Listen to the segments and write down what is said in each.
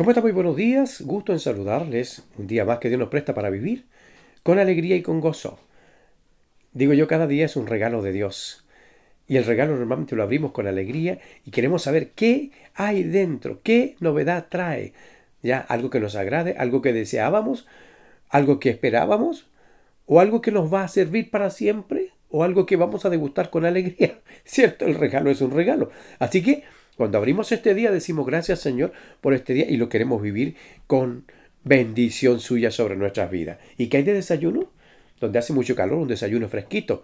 ¿Cómo están? Muy buenos días. Gusto en saludarles. Un día más que Dios nos presta para vivir con alegría y con gozo. Digo yo, cada día es un regalo de Dios. Y el regalo normalmente lo abrimos con alegría y queremos saber qué hay dentro, qué novedad trae. Ya, algo que nos agrade, algo que deseábamos, algo que esperábamos, o algo que nos va a servir para siempre, o algo que vamos a degustar con alegría. ¿Cierto? El regalo es un regalo. Así que cuando abrimos este día decimos gracias Señor por este día y lo queremos vivir con bendición suya sobre nuestras vidas. ¿Y qué hay de desayuno? Donde hace mucho calor, un desayuno fresquito.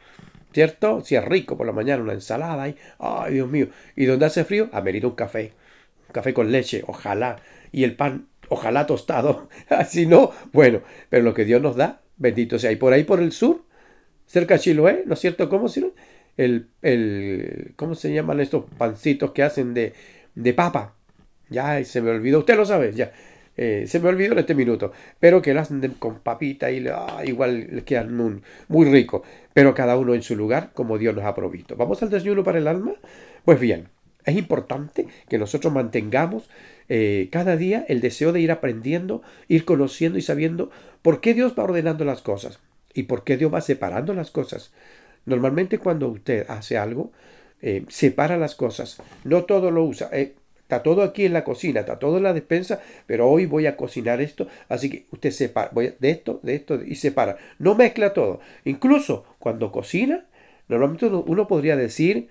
¿Cierto? Si es rico por la mañana, una ensalada. Y, ay, Dios mío. Y donde hace frío, amerita un café. Un café con leche, ojalá. Y el pan, ojalá tostado. Así no, bueno. Pero lo que Dios nos da, bendito sea. Y por ahí por el sur, cerca de Chiloé, ¿no es cierto? ¿Cómo si el, el, ¿cómo se llaman estos pancitos que hacen de, de papa? Ya se me olvidó, usted lo sabe, ya. Eh, se me olvidó en este minuto, pero que lo hacen con papita y ah, igual les quedan muy, muy rico, pero cada uno en su lugar como Dios nos ha provisto. ¿Vamos al desayuno para el alma? Pues bien, es importante que nosotros mantengamos eh, cada día el deseo de ir aprendiendo, ir conociendo y sabiendo por qué Dios va ordenando las cosas y por qué Dios va separando las cosas. Normalmente cuando usted hace algo, eh, separa las cosas. No todo lo usa. Eh, está todo aquí en la cocina, está todo en la despensa, pero hoy voy a cocinar esto, así que usted separa voy de esto, de esto y separa. No mezcla todo. Incluso cuando cocina, normalmente uno, podría decir,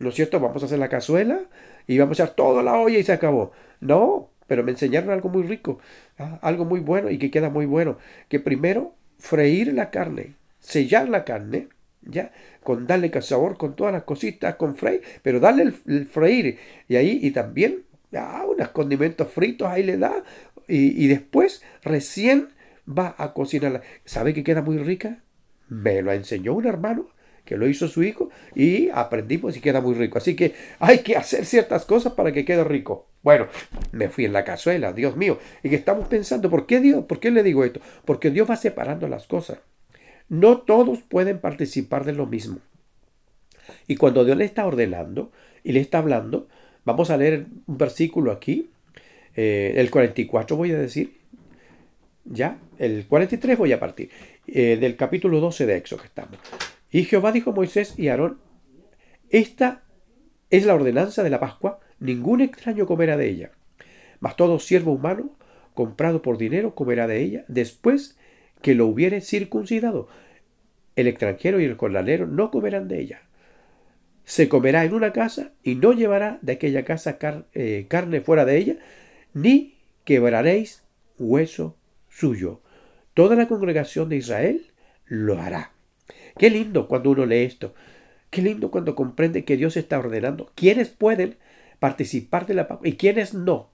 ¿no es cierto? Vamos a hacer la cazuela y vamos a echar toda la olla y se acabó. No, pero me enseñaron algo muy rico, ah, algo muy bueno y que queda muy bueno. Que primero freír la carne, sellar la carne ya, con darle sabor, con todas las cositas, con freír, pero darle el, freír, y ahí, y también, ah, unos condimentos fritos, ahí le da, y, después recién va a cocinarla. ¿Sabe que queda muy rica? Me lo enseñó un hermano que lo hizo su hijo y aprendimos y queda muy rico. Así que hay que hacer ciertas cosas para que quede rico. Bueno, me fui en la cazuela, Dios mío. Y que estamos pensando, ¿por qué Dios? ¿Por qué le digo esto? Porque Dios va separando las cosas. No todos pueden participar de lo mismo. Y cuando Dios le está ordenando y le está hablando, vamos a leer un versículo aquí, eh, el 44 voy a decir, ya, el 43 voy a partir, eh, del capítulo 12 de Éxodo que estamos. Y Jehová dijo a Moisés y Aarón, esta es la ordenanza de la Pascua, ningún extraño comerá de ella, mas todo siervo humano comprado por dinero comerá de ella después que lo hubiere circuncidado. El extranjero y el jornalero no comerán de ella. Se comerá en una casa y no llevará de aquella casa eh, carne fuera de ella, ni quebraréis hueso suyo. Toda la congregación de Israel lo hará. Qué lindo cuando uno lee esto. Qué lindo cuando comprende que Dios está ordenando quiénes pueden participar de la paz y quiénes no.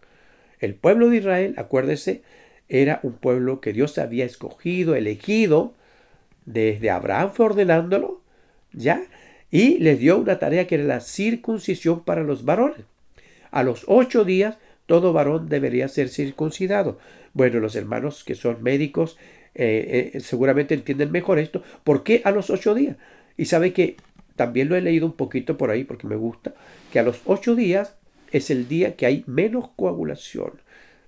El pueblo de Israel, acuérdese, era un pueblo que Dios había escogido, elegido, desde Abraham fue ordenándolo, ¿ya? Y les dio una tarea que era la circuncisión para los varones. A los ocho días todo varón debería ser circuncidado. Bueno, los hermanos que son médicos eh, eh, seguramente entienden mejor esto. ¿Por qué a los ocho días? Y sabe que también lo he leído un poquito por ahí porque me gusta, que a los ocho días es el día que hay menos coagulación.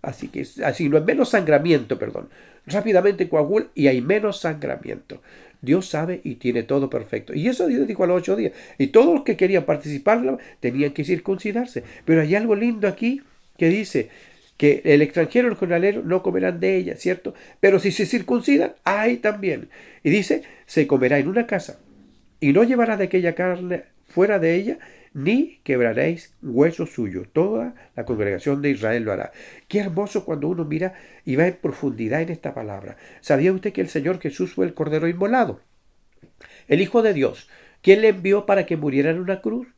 Así que así no es menos sangramiento, perdón. Rápidamente coagula y hay menos sangramiento. Dios sabe y tiene todo perfecto. Y eso Dios dijo a los ocho días. Y todos los que querían participar tenían que circuncidarse. Pero hay algo lindo aquí que dice que el extranjero y el jornalero no comerán de ella, ¿cierto? Pero si se circuncidan, hay también. Y dice, se comerá en una casa y no llevará de aquella carne fuera de ella, ni quebraréis hueso suyo. Toda la congregación de Israel lo hará. Qué hermoso cuando uno mira y va en profundidad en esta palabra. ¿Sabía usted que el Señor Jesús fue el Cordero inmolado? El Hijo de Dios. ¿Quién le envió para que muriera en una cruz?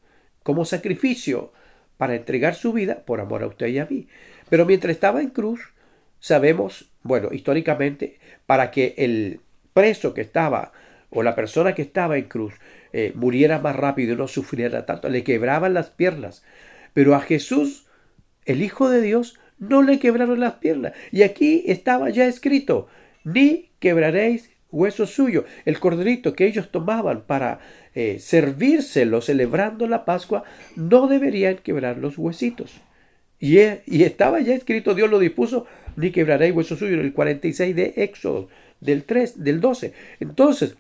Como sacrificio para entregar su vida por amor a usted y a mí. Pero mientras estaba en cruz, sabemos, bueno, históricamente, para que el preso que estaba o la persona que estaba en cruz eh, muriera más rápido y no sufriera tanto, le quebraban las piernas. Pero a Jesús, el Hijo de Dios, no le quebraron las piernas. Y aquí estaba ya escrito, ni quebraréis hueso suyo. El corderito que ellos tomaban para eh, servírselo celebrando la Pascua, no deberían quebrar los huesitos. Y, y, estaba ya escrito, Dios lo dispuso, ni quebraréis hueso suyo, en el 46 de Éxodo, del 3, del 12. Entonces,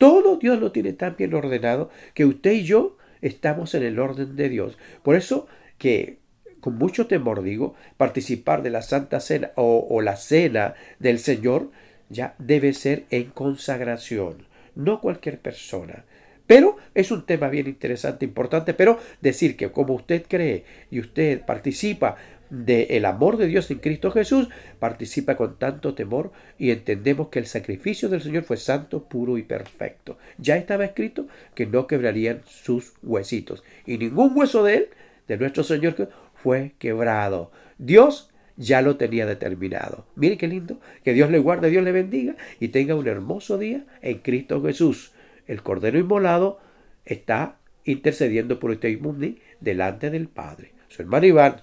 todo Dios lo tiene tan bien ordenado que usted y yo estamos en el orden de Dios. Por eso que con mucho temor digo, participar de la Santa Cena o, o la Cena del Señor ya debe ser en consagración, no cualquier persona. Pero es un tema bien interesante, importante, pero decir que como usted cree y usted participa del amor de Dios en Cristo Jesús, participa con tanto temor y entendemos que el sacrificio del Señor fue santo, puro y perfecto. Ya estaba escrito que no quebrarían sus huesitos y ningún hueso de él, de nuestro Señor, fue quebrado. Dios ya lo tenía determinado. Mire qué lindo. Que Dios le guarde, Dios le bendiga y tenga un hermoso día en Cristo Jesús. El Cordero Inmolado está intercediendo por usted y delante del Padre. Su hermano Iván,